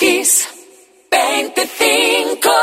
Kiss 25.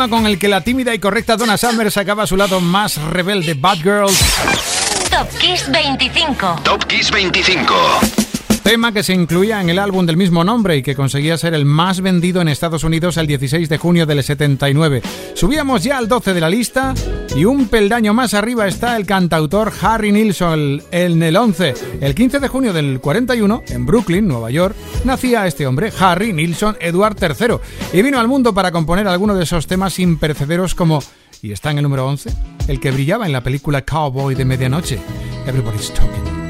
Tema con el que la tímida y correcta Donna Summer sacaba su lado más rebelde, Bad Girls. Top Kiss 25. Top Kiss 25. Tema que se incluía en el álbum del mismo nombre y que conseguía ser el más vendido en Estados Unidos el 16 de junio del 79. Subíamos ya al 12 de la lista y un peldaño más arriba está el cantautor Harry Nilsson en el 11. El 15 de junio del 41, en Brooklyn, Nueva York, nacía este hombre, Harry Nilsson Edward III, y vino al mundo para componer algunos de esos temas impercederos como, y está en el número 11, el que brillaba en la película Cowboy de Medianoche, Everybody's Talking.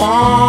I'm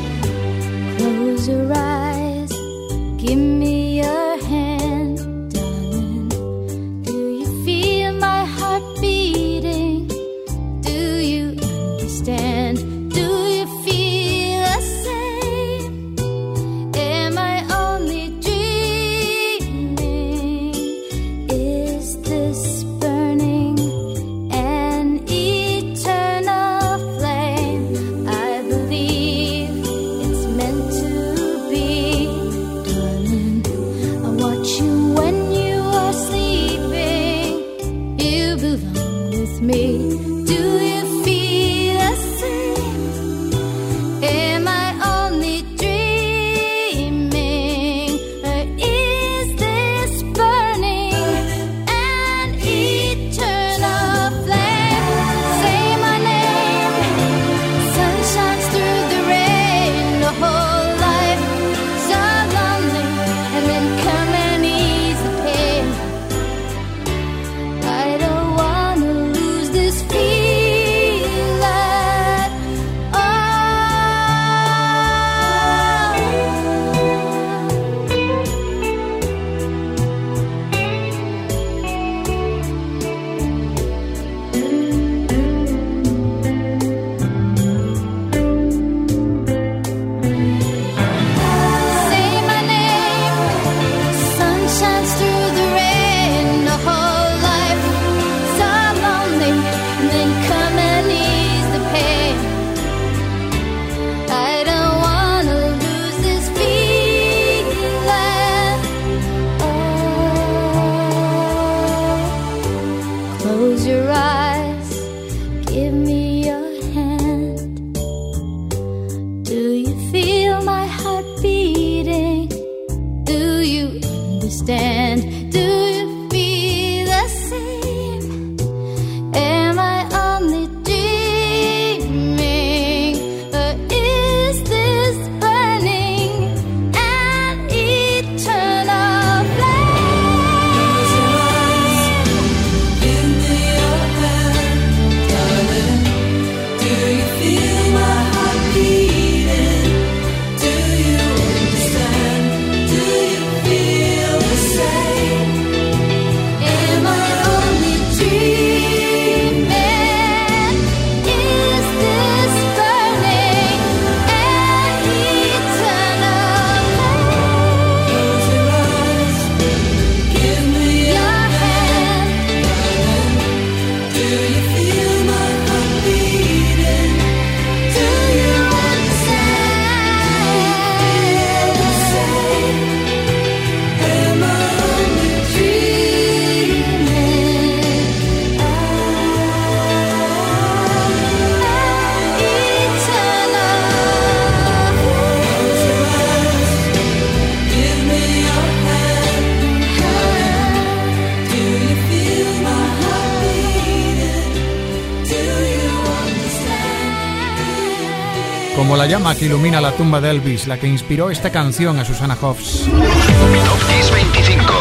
Como la llama que ilumina la tumba de Elvis, la que inspiró esta canción a Susana Hoffs. Top Kiss 25.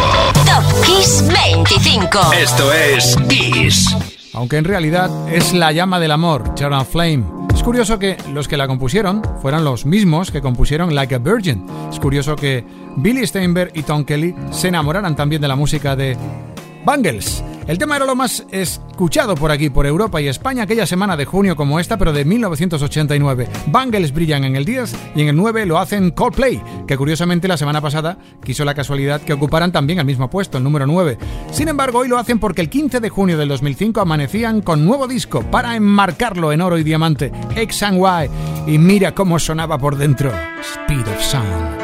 Top Kiss 25. Esto es Kiss. Aunque en realidad es la llama del amor, Eternal Flame. Es curioso que los que la compusieron fueran los mismos que compusieron Like a Virgin. Es curioso que Billy Steinberg y Tom Kelly se enamoraran también de la música de Bangles. El tema era lo más escuchado por aquí, por Europa y España, aquella semana de junio como esta, pero de 1989. Bangles brillan en el 10 y en el 9 lo hacen Coldplay, que curiosamente la semana pasada quiso la casualidad que ocuparan también el mismo puesto, el número 9. Sin embargo, hoy lo hacen porque el 15 de junio del 2005 amanecían con nuevo disco para enmarcarlo en oro y diamante, X and Y, y mira cómo sonaba por dentro, Speed of Sound.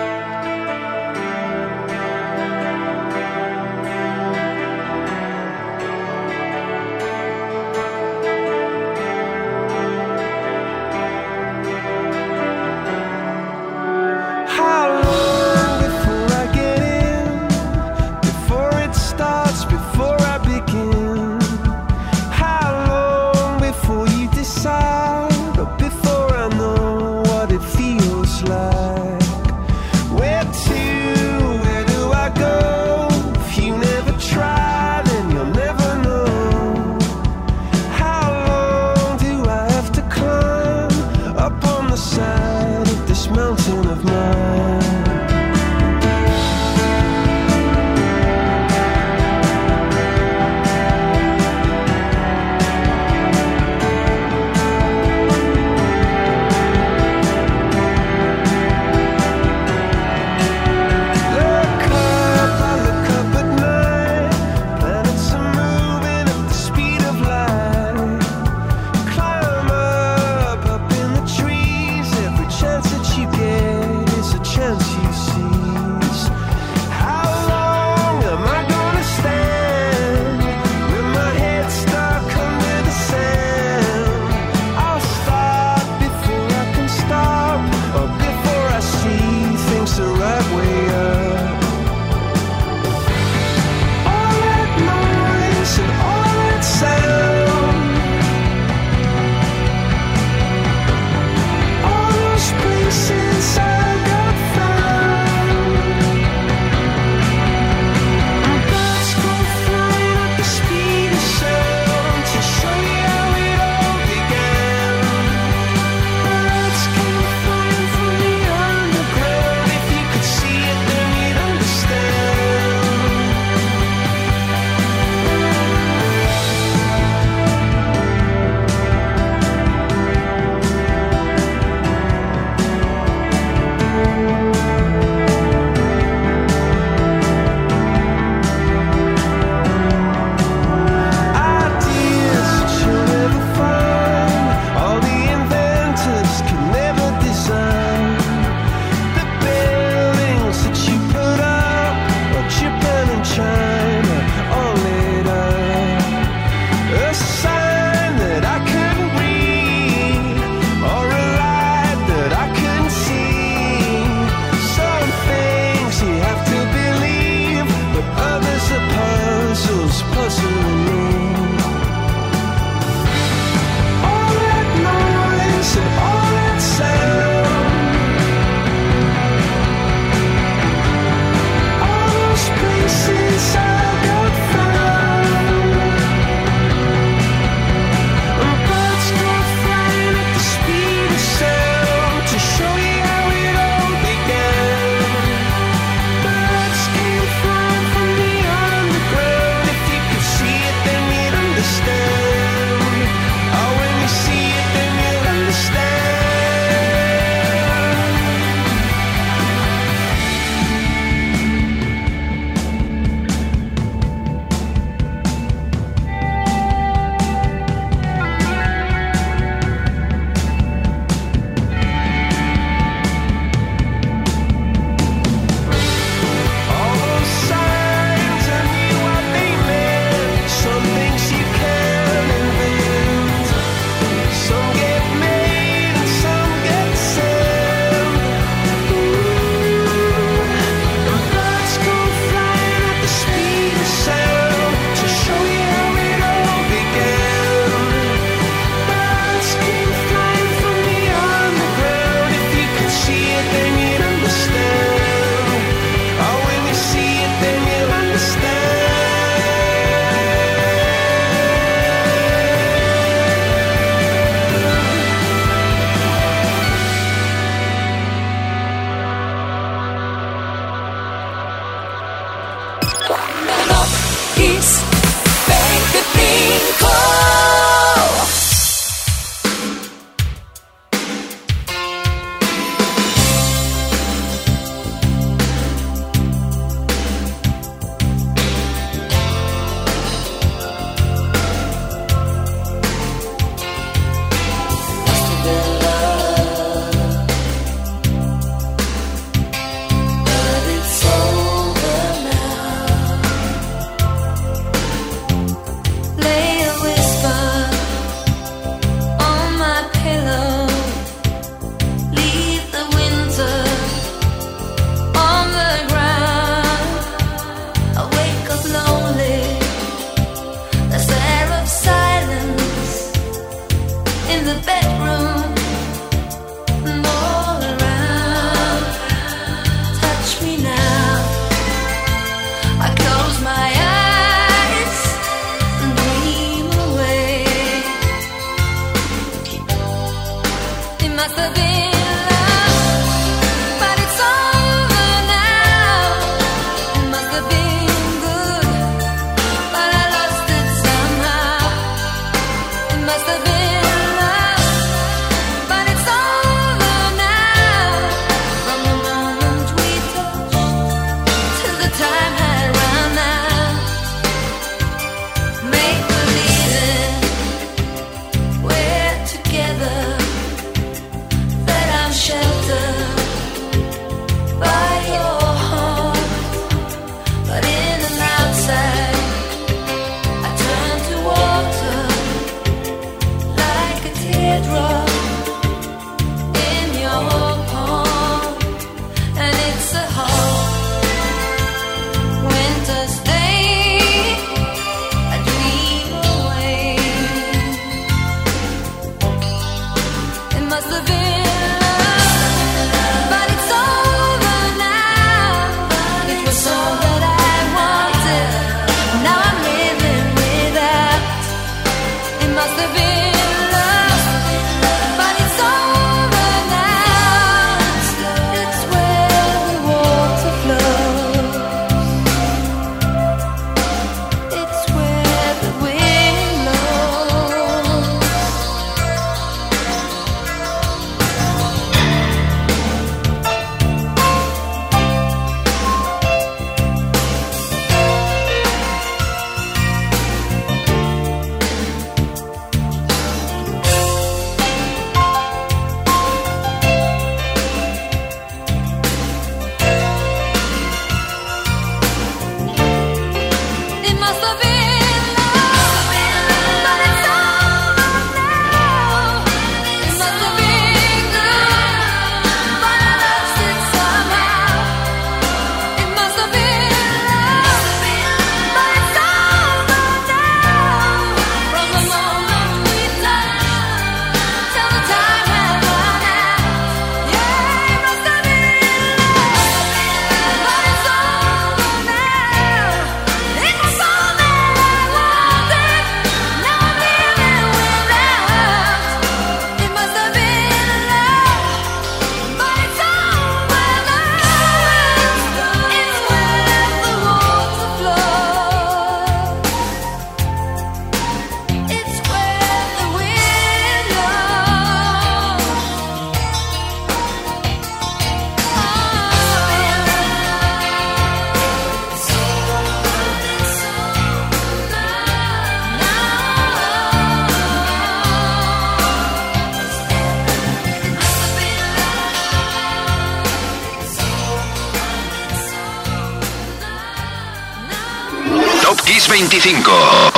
25.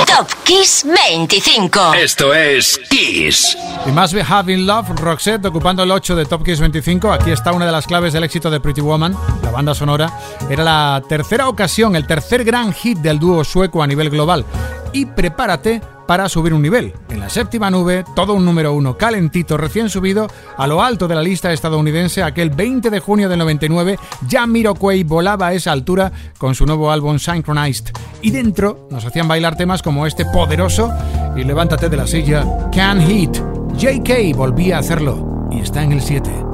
Top Kiss 25. Esto es Kiss. Y Must Be Having Love, Roxette, ocupando el 8 de Top Kiss 25. Aquí está una de las claves del éxito de Pretty Woman, la banda sonora. Era la tercera ocasión, el tercer gran hit del dúo sueco a nivel global. Y prepárate para subir un nivel. En la séptima nube, todo un número uno calentito recién subido a lo alto de la lista estadounidense aquel 20 de junio del 99, ya Miroquay volaba a esa altura con su nuevo álbum Synchronized. Y dentro nos hacían bailar temas como este poderoso y levántate de la silla, Can Hit. JK volvía a hacerlo y está en el 7.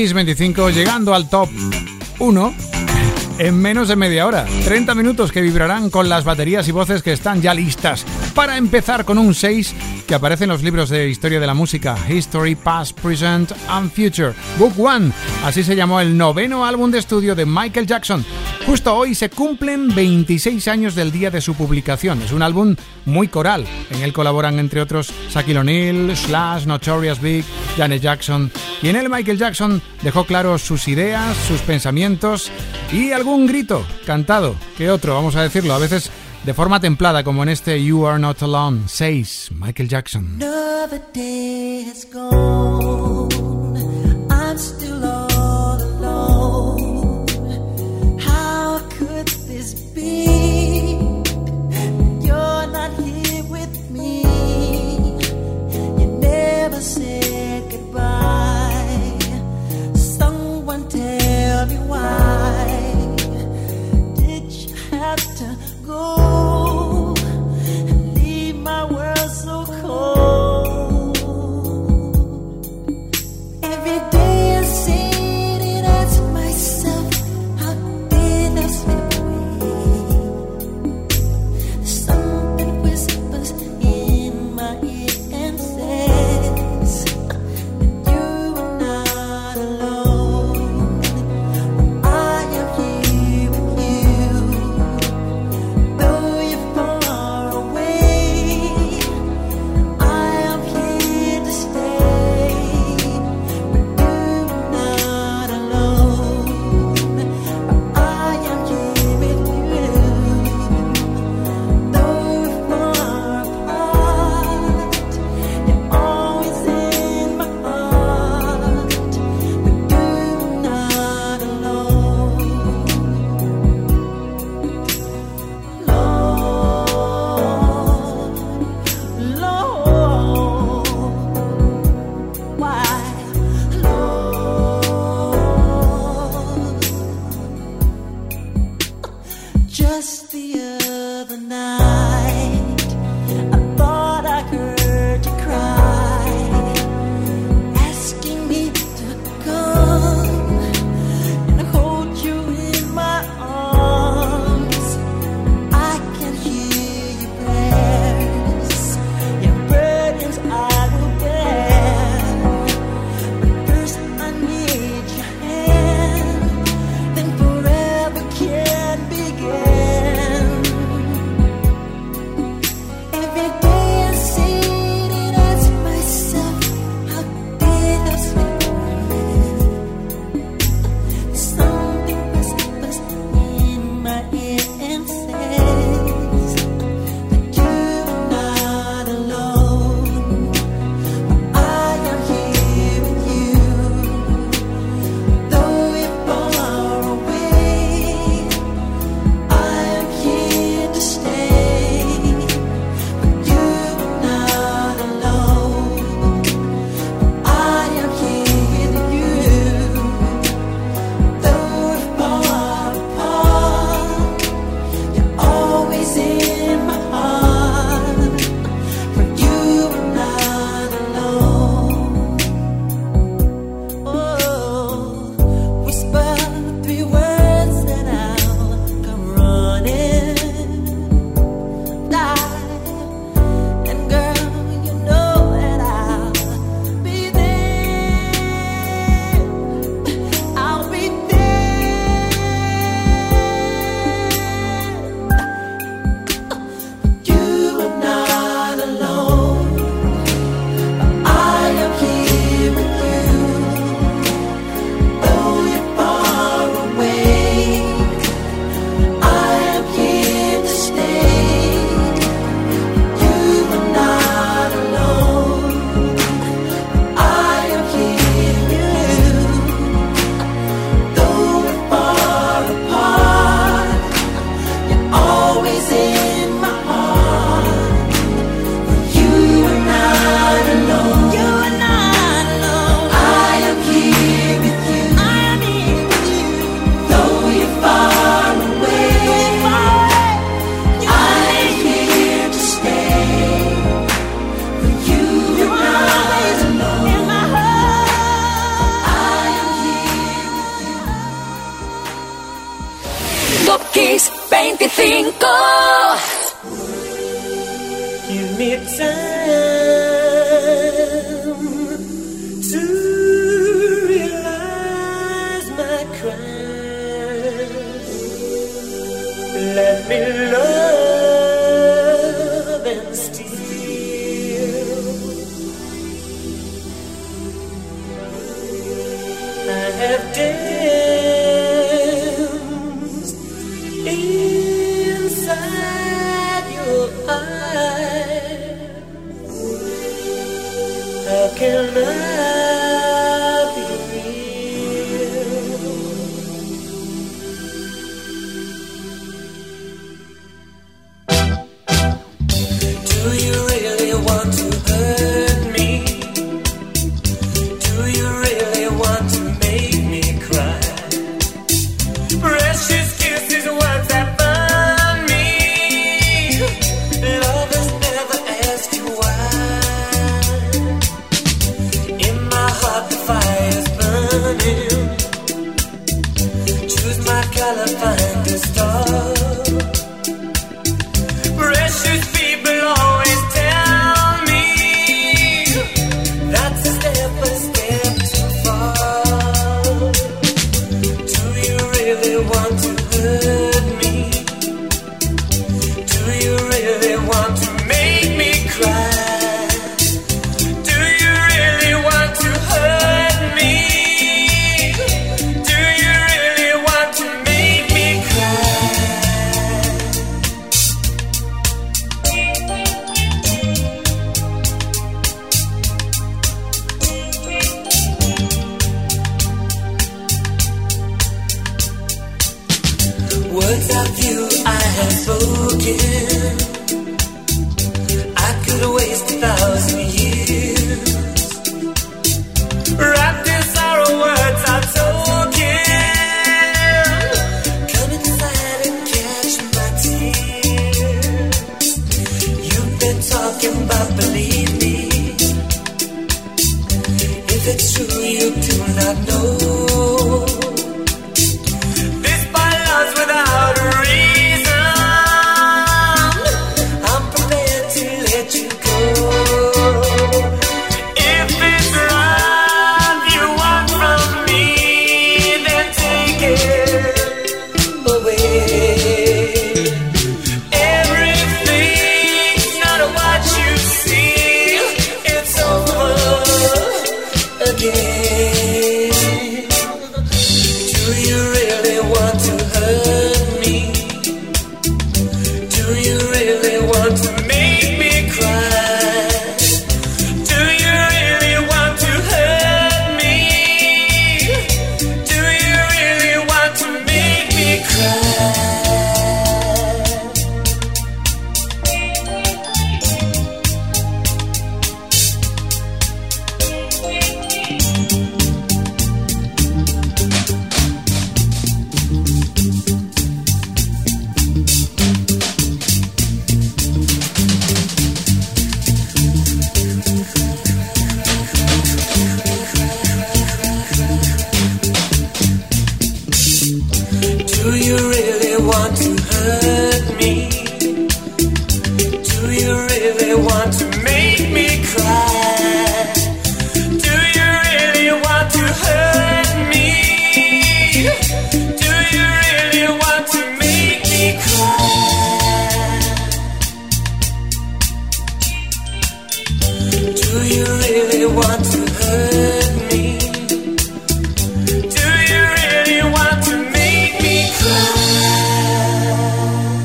Kiss llegando al top 1 en menos de media hora. 30 minutos que vibrarán con las baterías y voces que están ya listas para empezar con un 6 que aparece en los libros de historia de la música, History, Past, Present and Future. Book One, así se llamó el noveno álbum de estudio de Michael Jackson. Justo hoy se cumplen 26 años del día de su publicación. Es un álbum muy coral. En él colaboran, entre otros, Saki O'Neal, Slash, Notorious Big, Janet Jackson. Y en él Michael Jackson dejó claro sus ideas, sus pensamientos y algún grito cantado que otro, vamos a decirlo. A veces de forma templada como en este You Are Not Alone 6, Michael Jackson.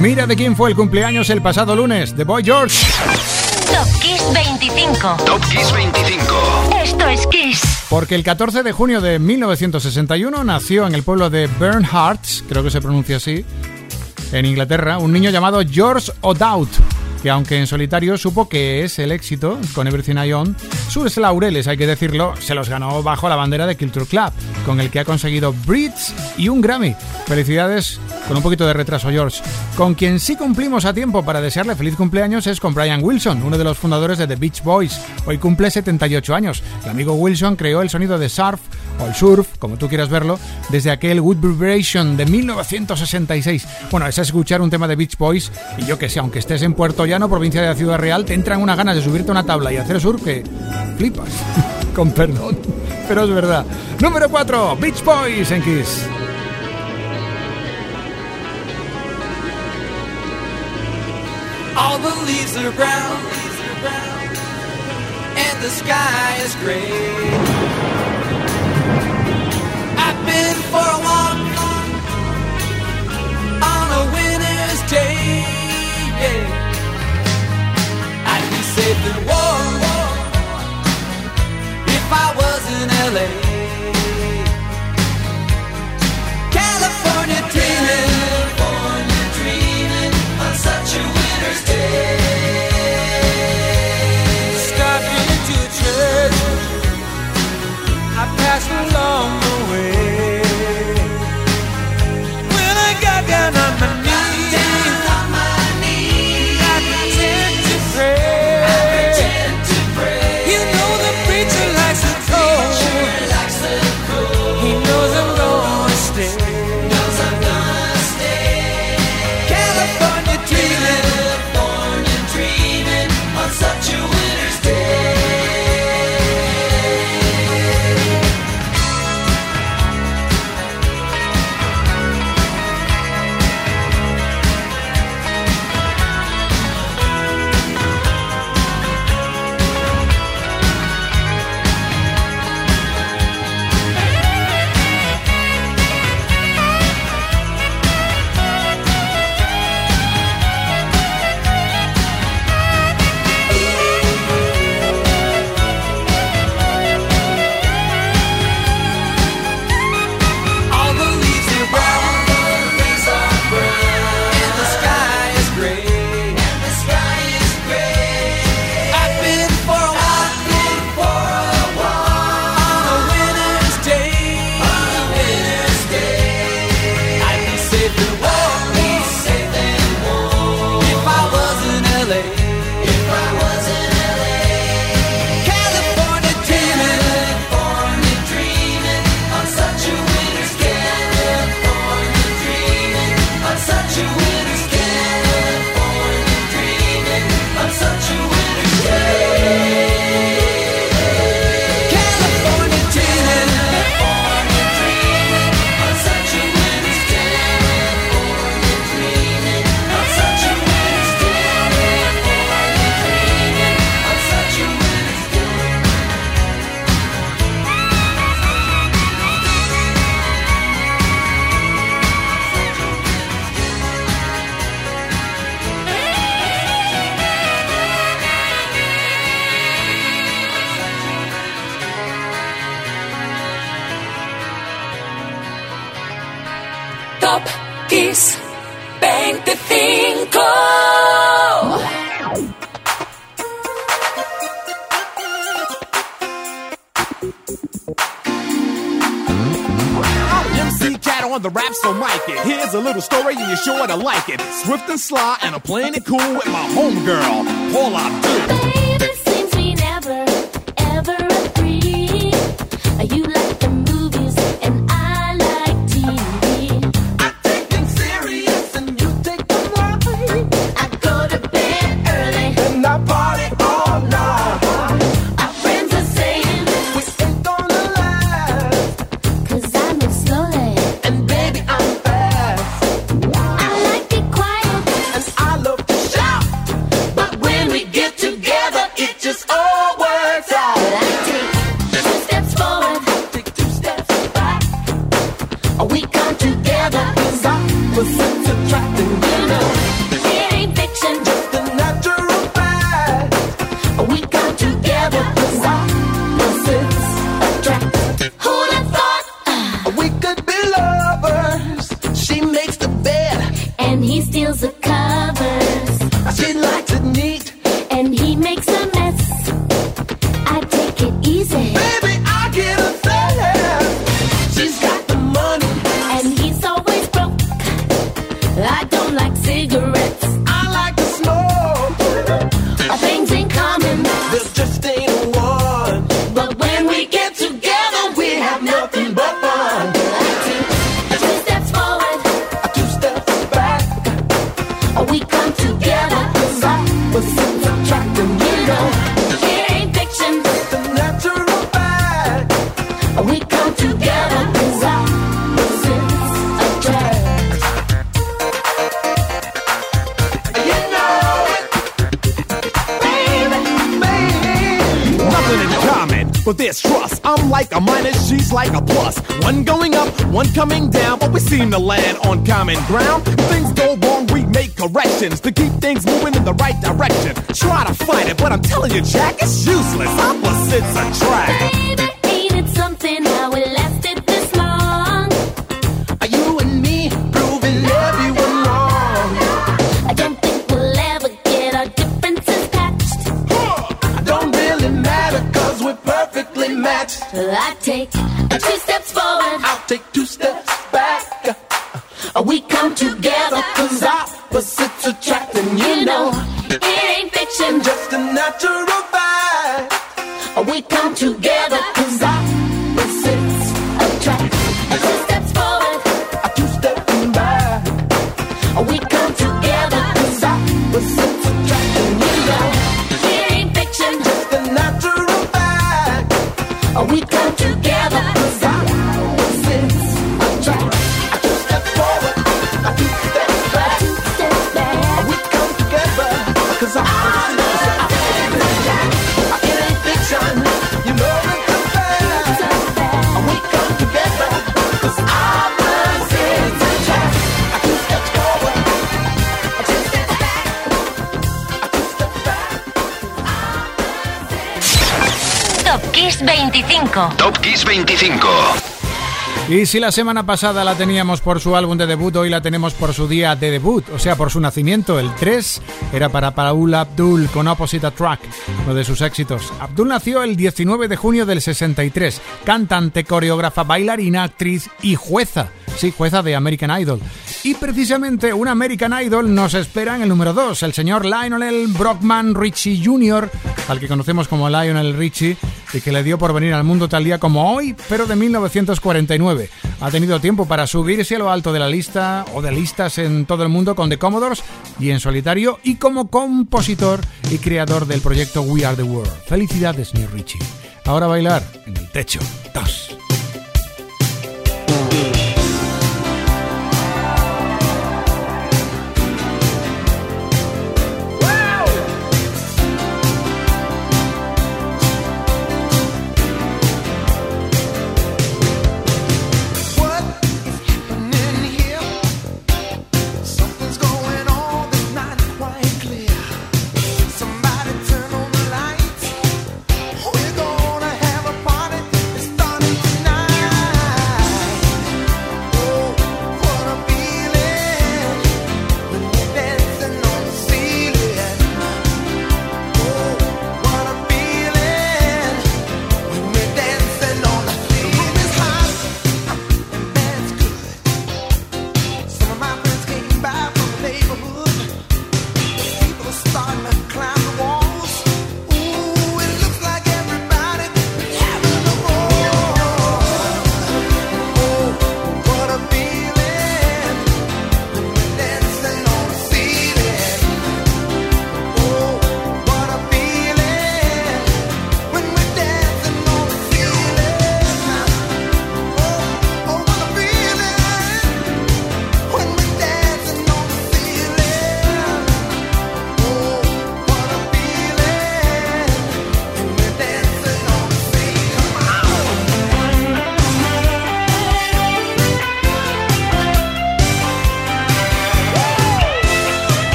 Mira de quién fue el cumpleaños el pasado lunes, The Boy George. Top Kiss 25. Top Kiss 25. Esto es Kiss. Porque el 14 de junio de 1961 nació en el pueblo de Bernhardt, creo que se pronuncia así, en Inglaterra, un niño llamado George O'Dowd, que aunque en solitario supo que es el éxito con Everything I Own, sus laureles, hay que decirlo, se los ganó bajo la bandera de Culture Club, con el que ha conseguido Brits y un Grammy. Felicidades con un poquito de retraso, George. Con quien sí cumplimos a tiempo para desearle feliz cumpleaños es con Brian Wilson, uno de los fundadores de The Beach Boys. Hoy cumple 78 años. El amigo Wilson creó el sonido de surf o el surf, como tú quieras verlo, desde aquel Good Vibration de 1966. Bueno, es escuchar un tema de Beach Boys y yo que sé, aunque estés en Puerto Llano, provincia de la Ciudad Real, te entran unas ganas de subirte a una tabla y hacer surf que flipas. Con perdón, pero es verdad. Número 4, Beach Boys en Kiss. All. for a walk on a winter's day. Yeah. I'd be safe in war if I was in LA. I like it. Swift and sly, and I'm playing it cool with my homegirl, Paula Abdul. seem to land on common ground. Things go wrong, we make corrections to keep things moving in the right direction. Try to fight it, but I'm telling you, Jack, it's useless. Opposites attract. 25. Top Kiss 25. Y si la semana pasada la teníamos por su álbum de debut, hoy la tenemos por su día de debut, o sea, por su nacimiento. El 3 era para Paul Abdul con Opposite Attract, uno de sus éxitos. Abdul nació el 19 de junio del 63, cantante, coreógrafa, bailarina, actriz y jueza. Sí, jueza de American Idol. Y precisamente un American Idol nos espera en el número 2, el señor Lionel Brockman Richie Jr., al que conocemos como Lionel Richie, y que le dio por venir al mundo tal día como hoy, pero de 1949. Ha tenido tiempo para subirse a lo alto de la lista o de listas en todo el mundo con The Commodores y en solitario y como compositor y creador del proyecto We Are the World. Felicidades, señor Richie. Ahora bailar en el techo. Dos.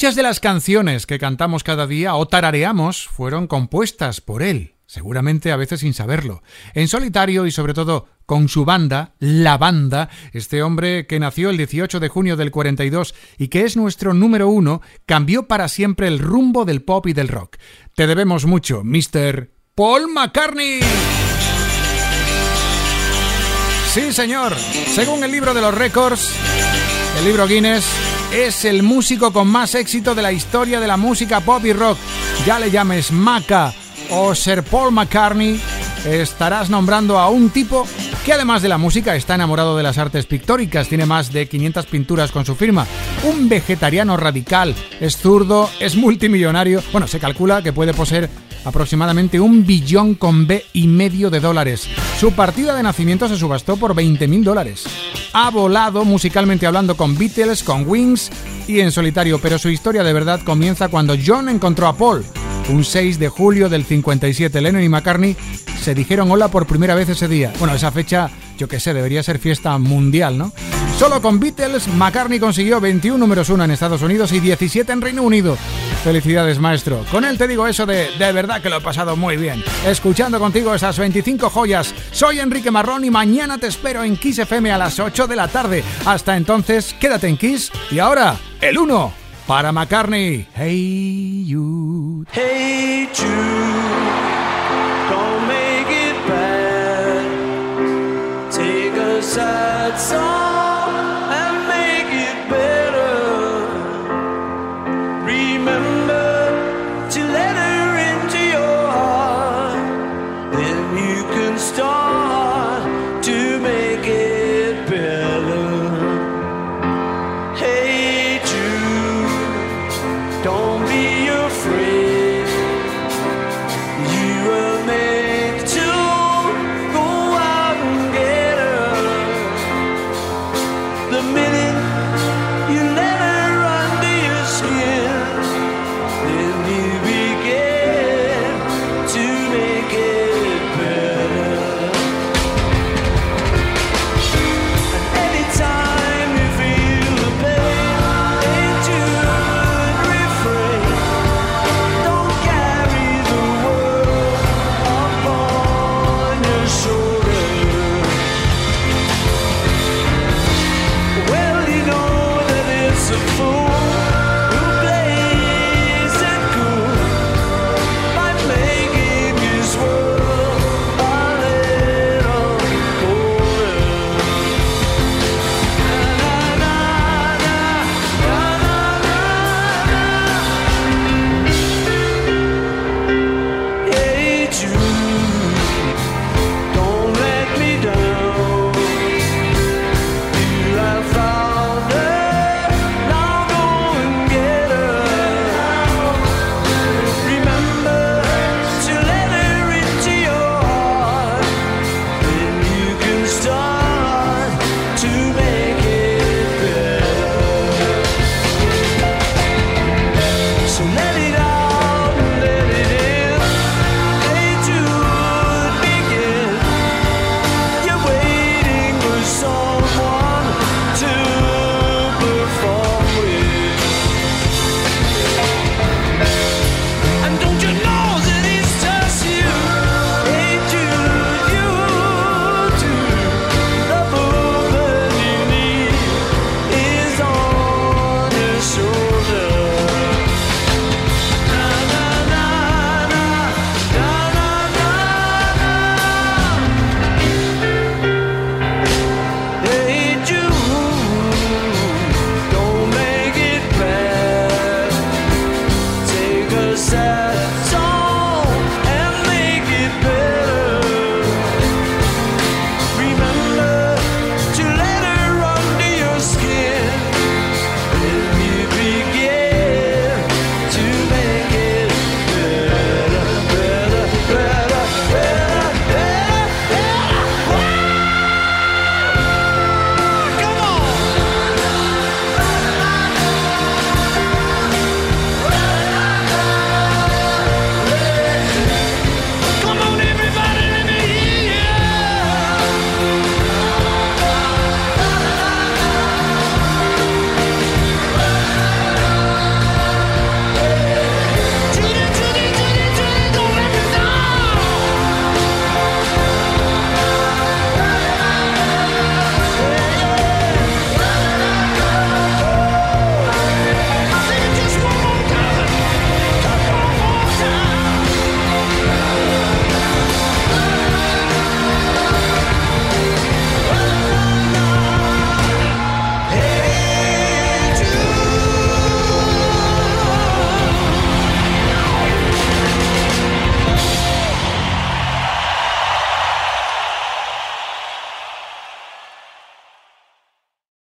Muchas de las canciones que cantamos cada día o tarareamos fueron compuestas por él, seguramente a veces sin saberlo. En solitario y sobre todo con su banda, La Banda, este hombre que nació el 18 de junio del 42 y que es nuestro número uno, cambió para siempre el rumbo del pop y del rock. Te debemos mucho, Mr. Paul McCartney. Sí, señor. Según el libro de los récords, el libro Guinness, es el músico con más éxito de la historia de la música pop y rock. Ya le llames Maca o Sir Paul McCartney, estarás nombrando a un tipo que además de la música está enamorado de las artes pictóricas, tiene más de 500 pinturas con su firma, un vegetariano radical, es zurdo, es multimillonario, bueno, se calcula que puede poseer aproximadamente un billón con B y medio de dólares. Su partida de nacimiento se subastó por 20 mil dólares. Ha volado musicalmente hablando con Beatles, con Wings y en solitario, pero su historia de verdad comienza cuando John encontró a Paul. Un 6 de julio del 57, Lennon y McCartney se dijeron hola por primera vez ese día. Bueno, esa fecha, yo qué sé, debería ser fiesta mundial, ¿no? Solo con Beatles, McCartney consiguió 21 números 1 en Estados Unidos y 17 en Reino Unido. Felicidades, maestro. Con él te digo eso de de verdad que lo he pasado muy bien. Escuchando contigo esas 25 joyas. Soy Enrique Marrón y mañana te espero en Kiss FM a las 8 de la tarde. Hasta entonces, quédate en Kiss. Y ahora, el 1 para McCartney. Hey, you. Hey Jude, don't make it bad. Take a sad song